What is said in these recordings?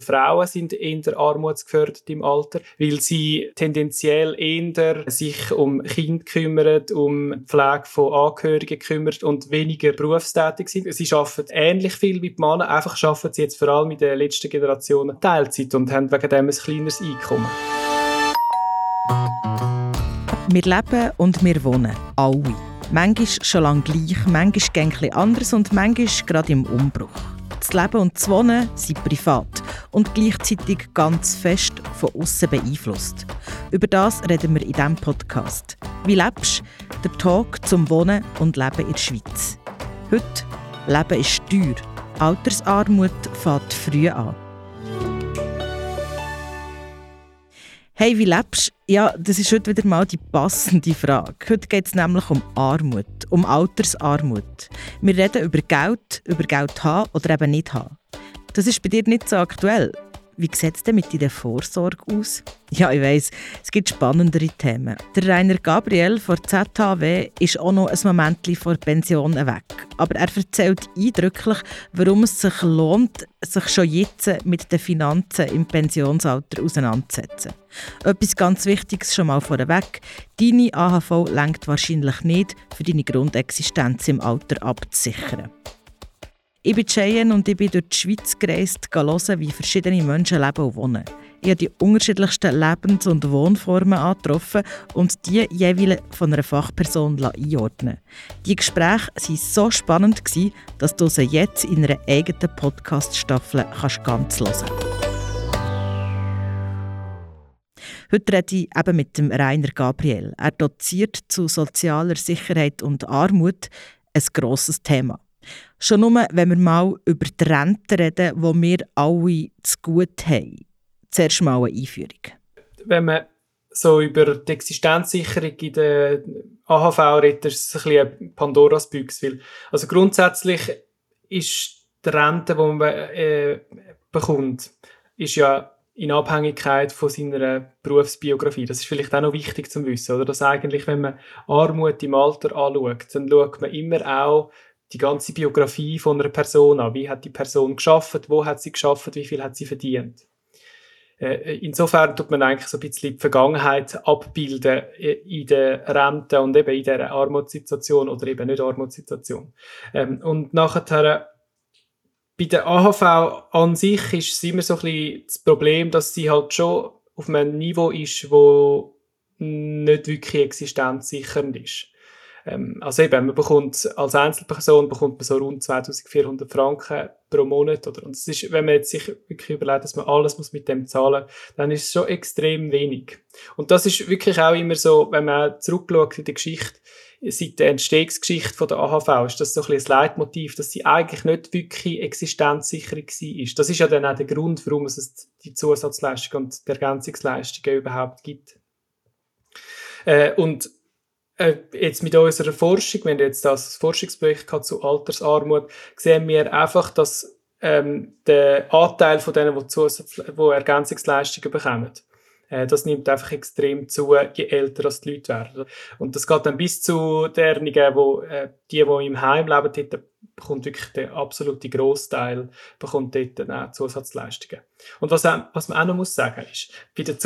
Frauen sind eher armutsgefördert im Alter, weil sie tendenziell eher sich um Kinder kümmern, um Pflege von Angehörigen kümmern und weniger berufstätig sind. Sie arbeiten ähnlich viel wie die Männer, einfach arbeiten sie jetzt vor allem in den letzten Generationen Teilzeit und haben wegen dem ein kleineres Einkommen. Wir leben und wir wohnen, alle. Manchmal schon lange gleich, manchmal ein anders und manchmal gerade im Umbruch. Das Leben und das Wohnen sind privat und gleichzeitig ganz fest von außen beeinflusst. Über das reden wir in diesem Podcast. Wie lebst du? Der Talk zum Wohnen und Leben in der Schweiz. Heute Leben ist teuer. Altersarmut fängt früh an. Hey, wie lebst du? Ja, das ist heute wieder mal die passende Frage. Heute geht es nämlich um Armut, um Altersarmut. Wir reden über Geld, über Geld haben oder eben nicht haben. Das ist bei dir nicht so aktuell. Wie sieht es denn mit deiner Vorsorge aus? Ja, ich weiss, es gibt spannendere Themen. Der Rainer Gabriel von ZHW ist auch noch ein Moment vor Pension weg. Aber er erzählt eindrücklich, warum es sich lohnt, sich schon jetzt mit den Finanzen im Pensionsalter auseinanderzusetzen. Etwas ganz Wichtiges schon mal vorweg. Deine AHV lenkt wahrscheinlich nicht, für deine Grundexistenz im Alter abzusichern. Ich bin Cheyenne und ich bin durch die Schweiz gereist, hören, wie verschiedene Menschen leben und wohnen. Ich habe die unterschiedlichsten Lebens- und Wohnformen angetroffen und die jeweils von einer Fachperson einordnen Die Gespräche waren so spannend, dass du sie jetzt in einer eigenen Podcast-Staffel ganz hören kannst. Heute rede ich eben mit dem Rainer Gabriel. Er doziert zu sozialer Sicherheit und Armut, ein grosses Thema. Schon nur, wenn wir mal über die Rente reden, die wir alle zu gut haben. Zuerst mal eine Einführung. Wenn man so über die Existenzsicherung in der AHV redet, ist es ein bisschen Pandoras Büchse. Also grundsätzlich ist die Rente, die man äh, bekommt, ist ja in Abhängigkeit von seiner Berufsbiografie. Das ist vielleicht auch noch wichtig zu wissen, oder? Dass eigentlich, wenn man Armut im Alter anschaut, dann schaut man immer auch die ganze Biografie von einer Person an. Wie hat die Person geschafft? Wo hat sie geschafft? Wie viel hat sie verdient? Äh, insofern tut man eigentlich so ein bisschen die Vergangenheit abbilden äh, in der Rente und eben in der Armutssituation oder eben nicht Armutssituation. Ähm, und nachher bei der AHV an sich ist es immer so ein bisschen das Problem, dass sie halt schon auf einem Niveau ist, wo nicht wirklich existenzsichernd ist. Ähm, also eben, man bekommt als Einzelperson bekommt man so rund 2400 Franken pro Monat. Oder? Und das ist, wenn man jetzt sich wirklich überlegt, dass man alles muss mit dem zahlen dann ist es schon extrem wenig. Und das ist wirklich auch immer so, wenn man zurückschaut in die Geschichte, seit der Entstehungsgeschichte der AHV ist das so ein bisschen ein Leitmotiv, dass sie eigentlich nicht wirklich existenzsicher war. Das ist ja dann auch der Grund, warum es die Zusatzleistungen und die Ergänzungsleistungen überhaupt gibt. Äh, und äh, jetzt mit unserer Forschung, wenn jetzt das Forschungsprojekt zu Altersarmut, sehen wir einfach, dass ähm, der Anteil von denen, die, Zusatz die Ergänzungsleistungen bekommen, äh, das nimmt einfach extrem zu, je älter die Leute werden. Und das geht dann bis zu derjenigen, wo äh, die, die im Heim leben, dort bekommt wirklich der absolute Großteil bekommt dort dann auch Zusatzleistungen. Und was, was man auch noch muss sagen ist, bei den,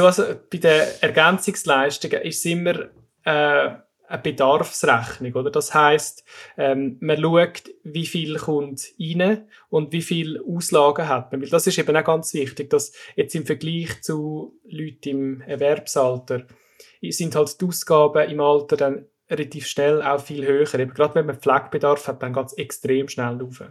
bei den Ergänzungsleistungen ist es immer äh, eine Bedarfsrechnung, oder? Das heißt, ähm, man schaut, wie viel kommt rein und wie viel Auslagen hat man. Weil das ist eben auch ganz wichtig, dass jetzt im Vergleich zu Leuten im Erwerbsalter sind halt die Ausgaben im Alter dann relativ schnell auch viel höher. Eben gerade wenn man Pflegebedarf hat, dann ganz extrem schnell rauf.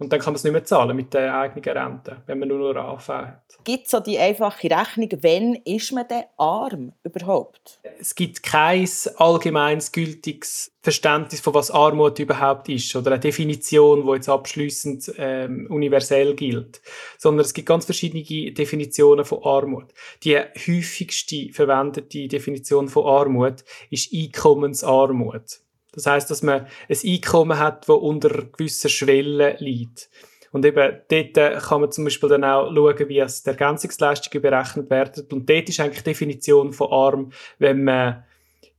Und dann kann man es nicht mehr zahlen mit der eigenen Rente, wenn man nur noch AV hat. Gibt es so die einfache Rechnung, wann ist man denn arm überhaupt? Es gibt kein allgemeines gültiges Verständnis von was Armut überhaupt ist oder eine Definition, die jetzt abschließend ähm, universell gilt, sondern es gibt ganz verschiedene Definitionen von Armut. Die häufigste verwendete Definition von Armut ist Einkommensarmut. Das heißt, dass man ein Einkommen hat, das unter gewisser Schwelle liegt. Und eben dort äh, kann man zum Beispiel dann auch schauen, wie es die Ergänzungsleistungen berechnet werden. Und dort ist eigentlich die Definition von arm, wenn man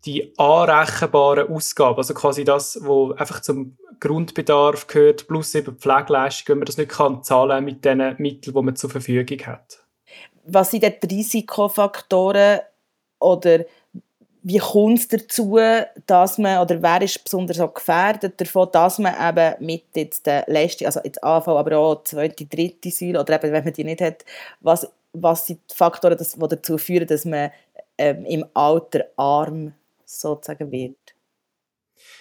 die anrechenbaren Ausgaben, also quasi das, was einfach zum Grundbedarf gehört, plus eben Pflegeleistung, wenn man das nicht kann zahlen mit den Mitteln, die man zur Verfügung hat. Was sind die Risikofaktoren oder wie kommt es dazu, dass man, oder wer ist besonders auch gefährdet davon, dass man eben mit jetzt der letzten, also jetzt Anfall, aber auch zweite, dritte Säule, oder eben, wenn man die nicht hat, was, was sind die Faktoren, die dazu führen, dass man ähm, im Alter arm sozusagen wird?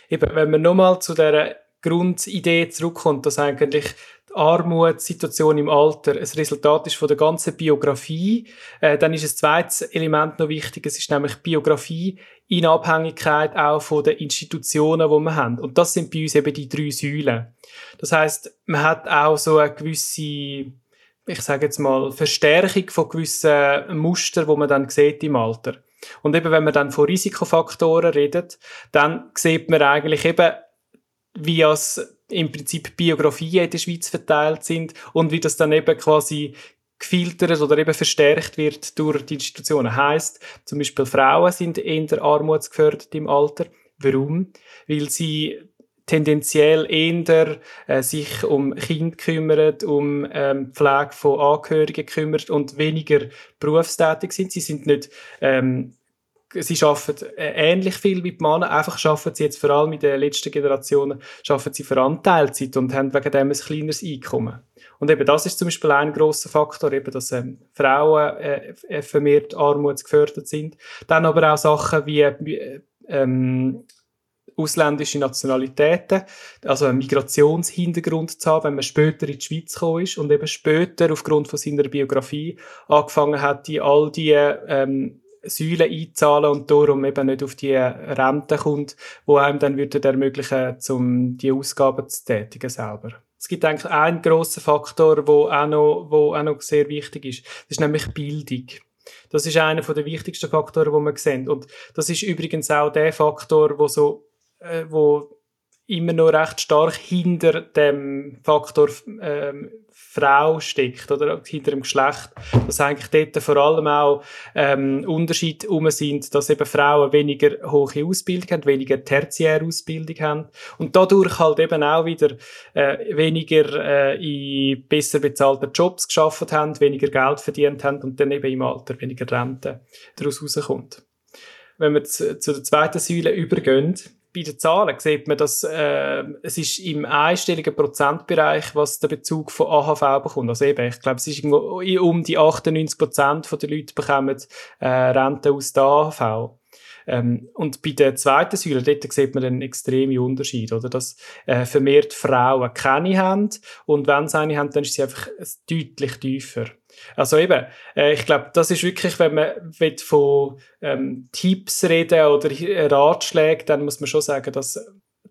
Eben, wenn man nochmal zu dieser Grundidee zurückkommt, dass eigentlich Armutssituation im Alter ein Resultat ist von der ganzen Biografie, äh, dann ist ein zweites Element noch wichtig, es ist nämlich Biografie in Abhängigkeit auch von den Institutionen, die wir haben. Und das sind bei uns eben die drei Säulen. Das heißt, man hat auch so eine gewisse, ich sage jetzt mal, Verstärkung von gewissen Mustern, wo man dann sieht im Alter. Und eben, wenn man dann von Risikofaktoren redet, dann sieht man eigentlich eben, wie es im Prinzip Biografien in der Schweiz verteilt sind und wie das dann eben quasi gefiltert oder eben verstärkt wird durch die Institutionen. Heißt, zum Beispiel Frauen sind eher armutsgefördert im Alter. Warum? Weil sie tendenziell eher äh, sich um Kinder kümmern, um ähm, Pflege von Angehörigen kümmern und weniger berufstätig sind. Sie sind nicht ähm, sie arbeiten äh, ähnlich viel wie die Männer, einfach arbeiten sie jetzt vor allem in den letzten Generationen arbeiten sie für Anteilzeit und haben wegen dem ein kleineres Einkommen. Und eben das ist zum Beispiel ein großer Faktor, eben, dass ähm, Frauen äh, äh vermehrt armutsgefördert sind. Dann aber auch Sachen wie äh, ähm, ausländische Nationalitäten, also einen Migrationshintergrund zu haben, wenn man später in die Schweiz gekommen ist und eben später aufgrund von seiner Biografie angefangen hat, die all die ähm, Säulen einzahlen und darum eben nicht auf die Rente kommt, wo einem dann würde ermöglichen, um die Ausgaben zu tätigen selber. Es gibt eigentlich einen grossen Faktor, wo auch noch, wo auch noch sehr wichtig ist. Das ist nämlich Bildung. Das ist einer der wichtigsten Faktoren, die wir sehen. Und das ist übrigens auch der Faktor, wo so, äh, wo immer noch recht stark hinter dem Faktor ähm, Frau steckt oder? Hinter dem Geschlecht, dass eigentlich dort vor allem auch ähm, Unterschiede um sind, dass eben Frauen weniger hohe Ausbildung haben, weniger tertiäre Ausbildung haben. Und dadurch halt eben auch wieder äh, weniger äh, in besser bezahlten Jobs geschafft haben, weniger Geld verdient haben und dann eben im Alter weniger Rente daraus rauskommt. Wenn wir zu, zu der zweiten Säule übergehen, bei den Zahlen sieht man, dass äh, es ist im einstelligen Prozentbereich, was der Bezug von AHV bekommt. Also eben, ich glaube, es ist um die 98 Prozent der Leute bekommen äh, Rente aus der AHV. Ähm, und bei der zweiten Säule, dort sieht man einen extremen Unterschied, oder? Dass äh, vermehrt Frauen keine haben und wenn sie eine haben, dann ist sie einfach deutlich tiefer. Also eben, äh, ich glaube, das ist wirklich, wenn man von ähm, Tipps reden oder Ratschlägen, dann muss man schon sagen, dass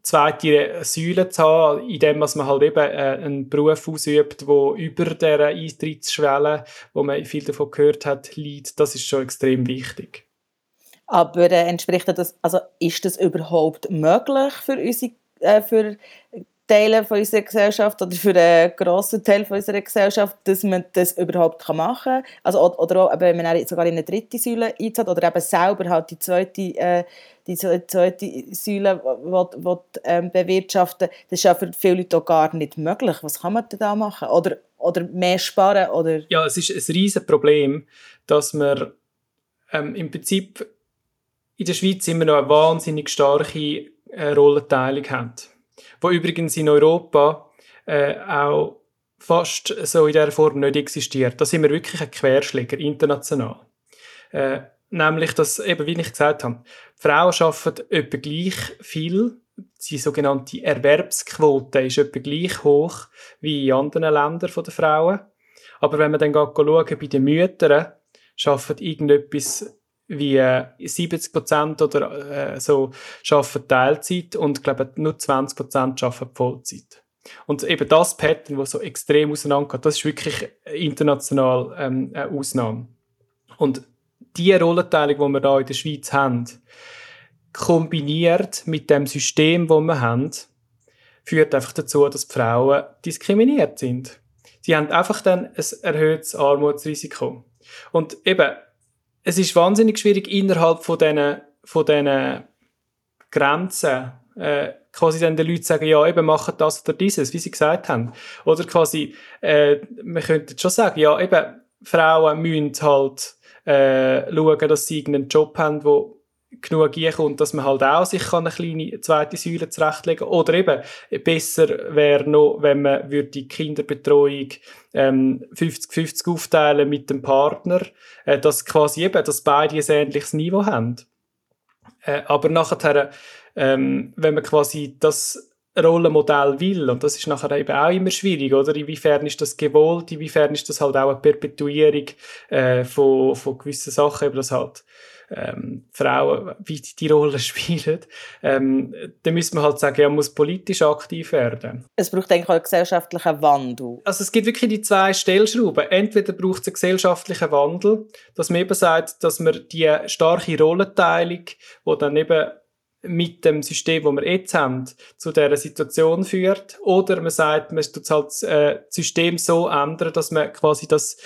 zweite Säule zu haben, indem man halt eben äh, einen Beruf ausübt, wo über der Eintrittsschwelle, wo man viel davon gehört hat, liegt, das ist schon extrem wichtig. Aber äh, entspricht das, also ist das überhaupt möglich für unsere äh, für Teile von unserer Gesellschaft oder für einen grossen Teil von unserer Gesellschaft, dass man das überhaupt machen kann. Also, oder auch, wenn man sogar in eine dritte Säule einzahlt oder eben selber halt die zweite, äh, die zweite Säule will, will, ähm, bewirtschaften Das ist ja für viele Leute gar nicht möglich. Was kann man da machen? Oder, oder mehr sparen? Oder? Ja, es ist ein riesiges Problem, dass man ähm, im Prinzip in der Schweiz immer noch eine wahnsinnig starke äh, Rollenteilung haben. Wo übrigens in Europa äh, auch fast so in dieser Form nicht existiert. Da sind wir wirklich ein Querschläger, international. Äh, nämlich, dass, eben wie ich gesagt habe, Frauen arbeiten etwa gleich viel, die sogenannte Erwerbsquote ist etwa gleich hoch wie in anderen Ländern der Frauen. Aber wenn man dann schauen, bei den Müttern, arbeiten irgendetwas wie 70 Prozent oder äh, so arbeiten Teilzeit und glaube nur 20 Prozent arbeiten Vollzeit. Und eben das Pattern, das so extrem auseinandergeht, das ist wirklich international ähm, eine Ausnahme. Und die Rollenteilung, die wir da in der Schweiz haben, kombiniert mit dem System, das wir haben, führt einfach dazu, dass die Frauen diskriminiert sind. Sie haben einfach dann ein erhöhtes Armutsrisiko. Und eben, es ist wahnsinnig schwierig innerhalb von diesen, von diesen Grenzen äh, quasi dann den Leuten sagen, ja, eben machen das oder dieses, wie sie gesagt haben. Oder quasi, äh, man könnte schon sagen, ja, eben, Frauen müssen halt äh, schauen, dass sie irgendeinen Job haben, wo genug einkommt, dass man halt auch sich eine kleine zweite Säule zurechtlegen kann. Oder eben, besser wäre noch, wenn man würde die Kinderbetreuung ähm, 50-50 aufteilen mit dem Partner, äh, dass quasi eben, dass beide ein ähnliches Niveau haben. Äh, aber nachher, ähm, wenn man quasi das Rollenmodell will, und das ist nachher eben auch immer schwierig, oder? Inwiefern ist das gewollt, inwiefern ist das halt auch eine Perpetuierung äh, von, von gewissen Sachen, eben das halt ähm, Frauen, wie die, die Rolle spielen, ähm, dann müssen wir halt sagen, ja, man muss politisch aktiv werden. Es braucht eigentlich auch einen gesellschaftlichen Wandel. Also es gibt wirklich die zwei Stellschrauben. Entweder braucht es einen gesellschaftlichen Wandel, dass man eben sagt, dass man die starke Rollenteilung, die dann eben mit dem System, das wir jetzt haben, zu dieser Situation führt. Oder man sagt, man tut halt äh, das System so ändern, dass man quasi das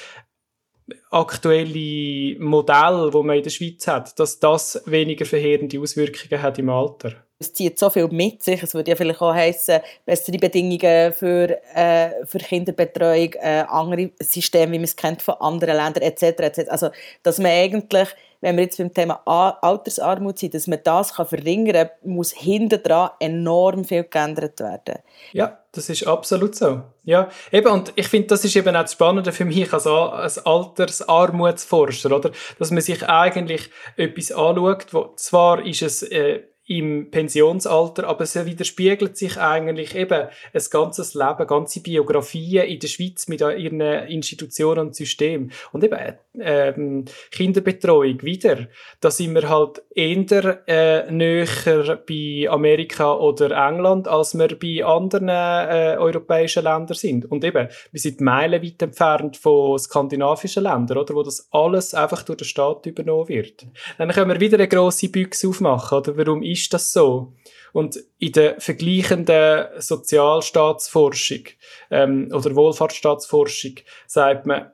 aktuelle Modell, das man in der Schweiz hat, dass das weniger verheerende Auswirkungen hat im Alter. Es zieht so viel mit sich. Es würde ja vielleicht auch heissen, bessere Bedingungen für, äh, für Kinderbetreuung, äh, andere Systeme, wie man es kennt von anderen Ländern etc. etc. Also, dass man eigentlich wenn wir jetzt beim Thema Altersarmut sind, dass man das kann verringern kann, muss hinten dran enorm viel geändert werden. Ja, das ist absolut so. Ja, eben, und ich finde, das ist eben auch das Spannende für mich als, als Altersarmutsforscher, oder? Dass man sich eigentlich etwas anschaut, wo zwar ist es äh, im Pensionsalter, aber es widerspiegelt sich eigentlich eben ein ganzes Leben, ganze Biografien in der Schweiz mit ihren Institutionen und Systemen. Und eben ähm, Kinderbetreuung wieder, da sind wir halt eher äh, näher bei Amerika oder England, als wir bei anderen äh, europäischen Ländern sind. Und eben, wir sind meilenweit entfernt von skandinavischen Ländern, oder, wo das alles einfach durch den Staat übernommen wird. Dann können wir wieder eine grosse Büchse aufmachen, oder? Warum ist ist das so? Und in der vergleichenden Sozialstaatsforschung ähm, oder Wohlfahrtsstaatsforschung sagt man,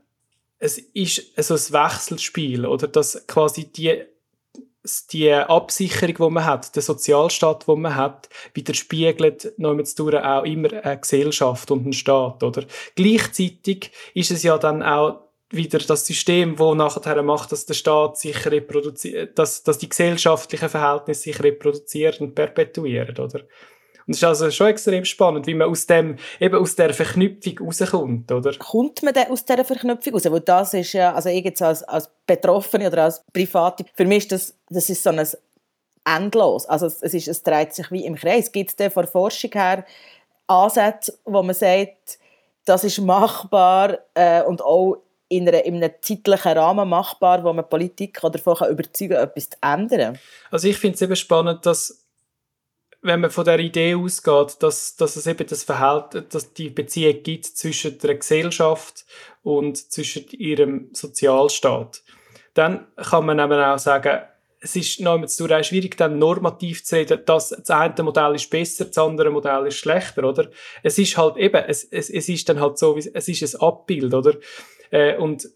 es ist so ein Wechselspiel oder dass quasi die die Absicherung, die man hat, der Sozialstaat, den man hat, widerspiegelt noch auch immer eine Gesellschaft und einen Staat, oder? Gleichzeitig ist es ja dann auch wieder das System, wo nachher macht, dass der Staat sich reproduziert, dass, dass die gesellschaftlichen Verhältnisse sich reproduzieren und perpetuieren, oder? Und es ist also schon extrem spannend, wie man aus dem, eben aus der Verknüpfung rauskommt, oder? Kommt man aus dieser Verknüpfung raus? Weil das ist ja, also ich jetzt als, als Betroffene oder als Private, für mich ist das, das ist so ein endlos. Also es, ist, es dreht sich wie im Kreis. Gibt es denn von Forschung her Ansätze, wo man sagt, das ist machbar äh, und auch in, einer, in einem zeitlichen Rahmen machbar, wo man Politik davon überzeugen kann, etwas zu ändern? Also ich finde es eben spannend, dass wenn man von der Idee ausgeht, dass, dass es eben das Verhältnis, dass die Beziehung gibt zwischen der Gesellschaft und zwischen ihrem Sozialstaat, dann kann man eben auch sagen, es ist auch schwierig, dann normativ zu reden, dass das eine Modell ist besser, das andere Modell ist schlechter, oder? Es ist halt eben, es, es, es ist dann halt so, es ist ein Abbild, oder? Äh, und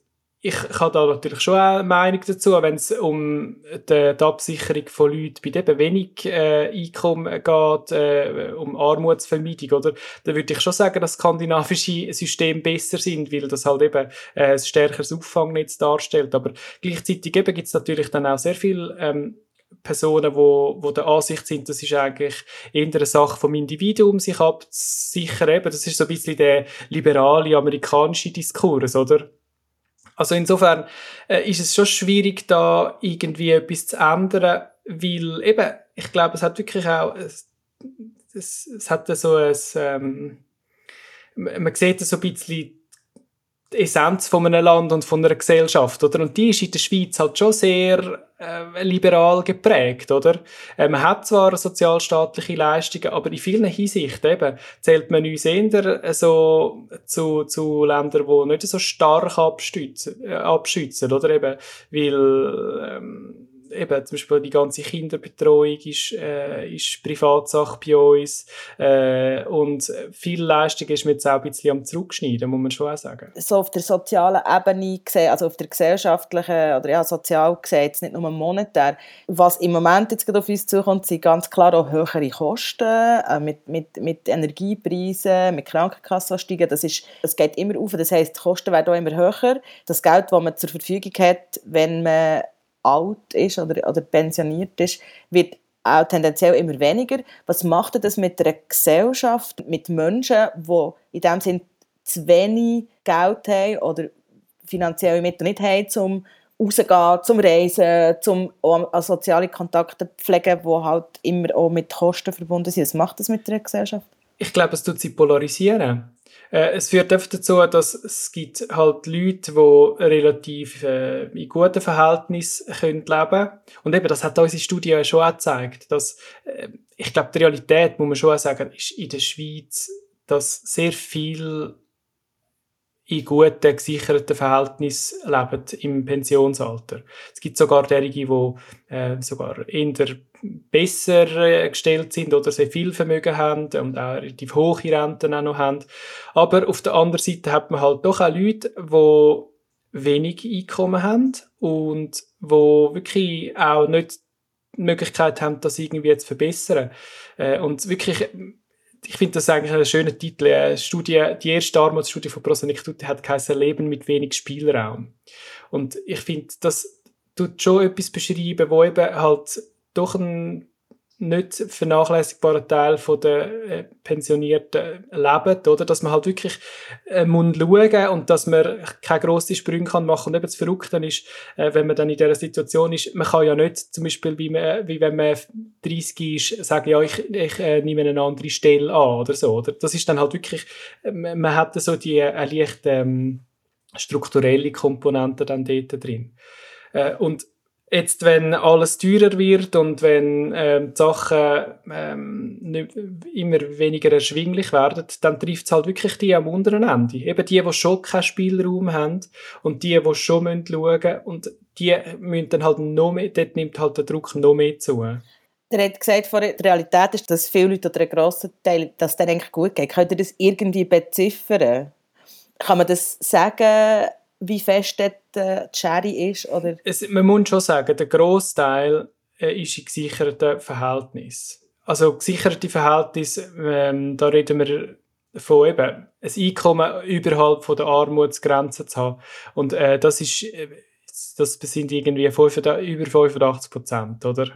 ich habe da natürlich schon eine Meinung dazu, wenn es um die, die, Absicherung von Leuten bei eben wenig äh, Einkommen geht, äh, um Armutsvermeidung, oder? Da würde ich schon sagen, dass skandinavische Systeme besser sind, weil das halt eben äh, ein stärkeres Auffangnetz darstellt. Aber gleichzeitig eben gibt es natürlich dann auch sehr viele ähm, Personen, wo, wo der Ansicht sind, das ist eigentlich eher eine Sache vom Individuum, sich abzusichern. Eben, das ist so ein bisschen der liberale amerikanische Diskurs, oder? Also insofern äh, ist es schon schwierig, da irgendwie etwas zu ändern, weil eben, ich glaube, es hat wirklich auch, es, es, es hat so ein, ähm, man sieht so ein bisschen Essenz von einem Land und von einer Gesellschaft, oder? Und die ist in der Schweiz halt schon sehr äh, liberal geprägt, oder? Äh, man hat zwar sozialstaatliche Leistungen, aber in vielen Hinsichten eben zählt man uns eher so zu, zu Ländern, die nicht so stark abstützen, äh, abschützen, oder? Eben, weil, ähm, eben zum Beispiel die ganze Kinderbetreuung ist, äh, ist Privatsache bei uns äh, und viel Leistung ist mir jetzt auch ein bisschen am Zurückschneiden, muss man schon auch sagen. So auf der sozialen Ebene gesehen, also auf der gesellschaftlichen oder ja, sozial gesehen, jetzt nicht nur monetär, was im Moment jetzt gerade auf uns zukommt, sind ganz klar auch höhere Kosten äh, mit, mit, mit Energiepreisen, mit Krankenkassen steigen, das, ist, das geht immer auf, das heisst, die Kosten werden auch immer höher. Das Geld, das man zur Verfügung hat, wenn man alt ist oder, oder pensioniert ist, wird auch tendenziell immer weniger. Was macht das mit einer Gesellschaft, mit Menschen, die in dem Sinne zu wenig Geld haben oder finanzielle Mittel nicht haben, um rauszugehen, zum Reisen, auch soziale Kontakte pflegen, die halt immer auch mit Kosten verbunden sind. Was macht das mit der Gesellschaft? Ich glaube, es tut sie polarisieren. Äh, es führt einfach dazu, dass es gibt halt Leute, die relativ äh, in guten Verhältnissen können leben. Und eben, das hat unsere Studie ja schon auch gezeigt, dass, äh, ich glaube, die Realität, muss man schon auch sagen, ist in der Schweiz, dass sehr viel in guten, gesicherten Verhältnissen leben im Pensionsalter. Es gibt sogar derige, die äh, sogar eher besser äh, gestellt sind oder sehr viel Vermögen haben und auch relativ hohe Renten auch noch haben. Aber auf der anderen Seite hat man halt doch auch Leute, die wenig Einkommen haben und wo wirklich auch nicht die Möglichkeit haben, das irgendwie zu verbessern. Äh, und wirklich ich finde das eigentlich ein schöner Titel. Eine Studie, die erste Armutsstudie von Prosenektute hat geheißen Leben mit wenig Spielraum. Und ich finde, das tut schon etwas beschreiben, wo eben halt doch ein nicht vernachlässigbarer Teil der äh, Pensionierten lebt, oder? Dass man halt wirklich äh, muss schauen und dass man keine grossen Sprünge kann machen Und eben das Verrückte ist, äh, wenn man dann in dieser Situation ist, man kann ja nicht zum Beispiel, wie, man, wie wenn man 30 ist, sagen, ja, ich, ich äh, nehme eine andere Stelle an oder so, oder? Das ist dann halt wirklich, äh, man hat so die äh, leicht ähm, strukturelle Komponente dann dort drin. Äh, und Jetzt, wenn alles teurer wird und wenn ähm, die Sachen ähm, nicht, immer weniger erschwinglich werden, dann trifft es halt wirklich die am unteren Ende. Eben die, die schon keinen Spielraum haben und die, die schon schauen müssen und die müssen dann halt noch mehr, dort nimmt halt der Druck noch mehr zu. Der hat gesagt, die Realität ist, dass viele Leute oder ein grosser Teil, dass der eigentlich gut geht. Könnt ihr das irgendwie beziffern? Kann man das sagen, wie fest dort äh, die Schere ist? Oder? Es, man muss schon sagen, der Großteil äh, ist in gesicherten Verhältnissen. Also gesicherte Verhältnisse, ähm, da reden wir von eben ein Einkommen überhalb von der Armutsgrenze zu haben. Und äh, das ist, äh, das sind irgendwie 5, über 85 Prozent, oder?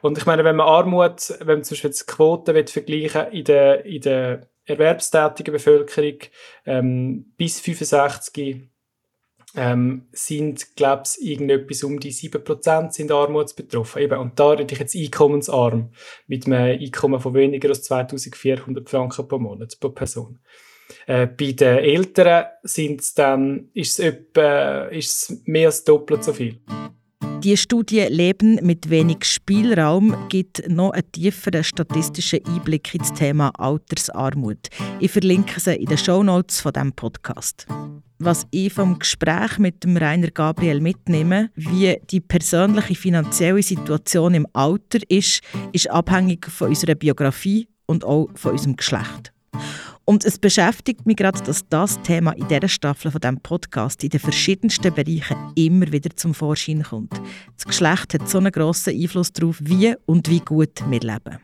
Und ich meine, wenn man Armut, wenn man zum Beispiel die Quoten vergleichen in der, in der erwerbstätigen Bevölkerung ähm, bis 65 ähm, sind, glaube ich, irgendetwas um die 7% sind armutsbetroffen. Eben, und da rede ich jetzt einkommensarm, mit einem Einkommen von weniger als 2400 Franken pro Monat pro Person. Äh, bei den Eltern sind's dann, ist es etwa, ist es mehr als doppelt so viel. Die Studie Leben mit wenig Spielraum gibt noch einen tieferen statistischen Einblick ins Thema Altersarmut. Ich verlinke sie in den Shownotes von diesem Podcast. Was ich vom Gespräch mit dem Rainer Gabriel mitnehme, wie die persönliche finanzielle Situation im Alter ist, ist abhängig von unserer Biografie und auch von unserem Geschlecht. Und es beschäftigt mich gerade, dass das Thema in dieser Staffel von diesem Podcast in den verschiedensten Bereichen immer wieder zum Vorschein kommt. Das Geschlecht hat so einen grossen Einfluss darauf, wie und wie gut wir leben.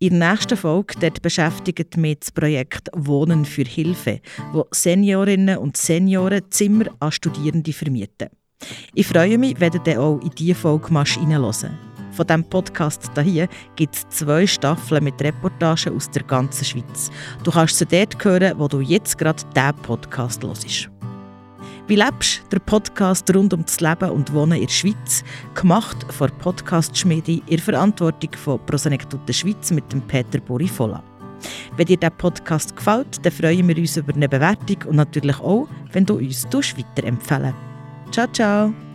In der nächsten Folge dort beschäftigt mich das Projekt Wohnen für Hilfe, wo Seniorinnen und Senioren Zimmer an Studierende vermieten. Ich freue mich, wenn ihr auch in diese Folge reinhören von diesem Podcast hier gibt es zwei Staffeln mit Reportagen aus der ganzen Schweiz. Du kannst sie dort hören, wo du jetzt gerade diesen Podcast hörst. Wie lebst? Der Podcast rund um das Leben und Wohnen in der Schweiz, gemacht von Podcast-Schmiede in Verantwortung von Prosenektute Schweiz mit dem Peter Borifola. Wenn dir der Podcast gefällt, dann freuen wir uns über eine Bewertung und natürlich auch, wenn du uns weiterempfehlen Ciao, ciao!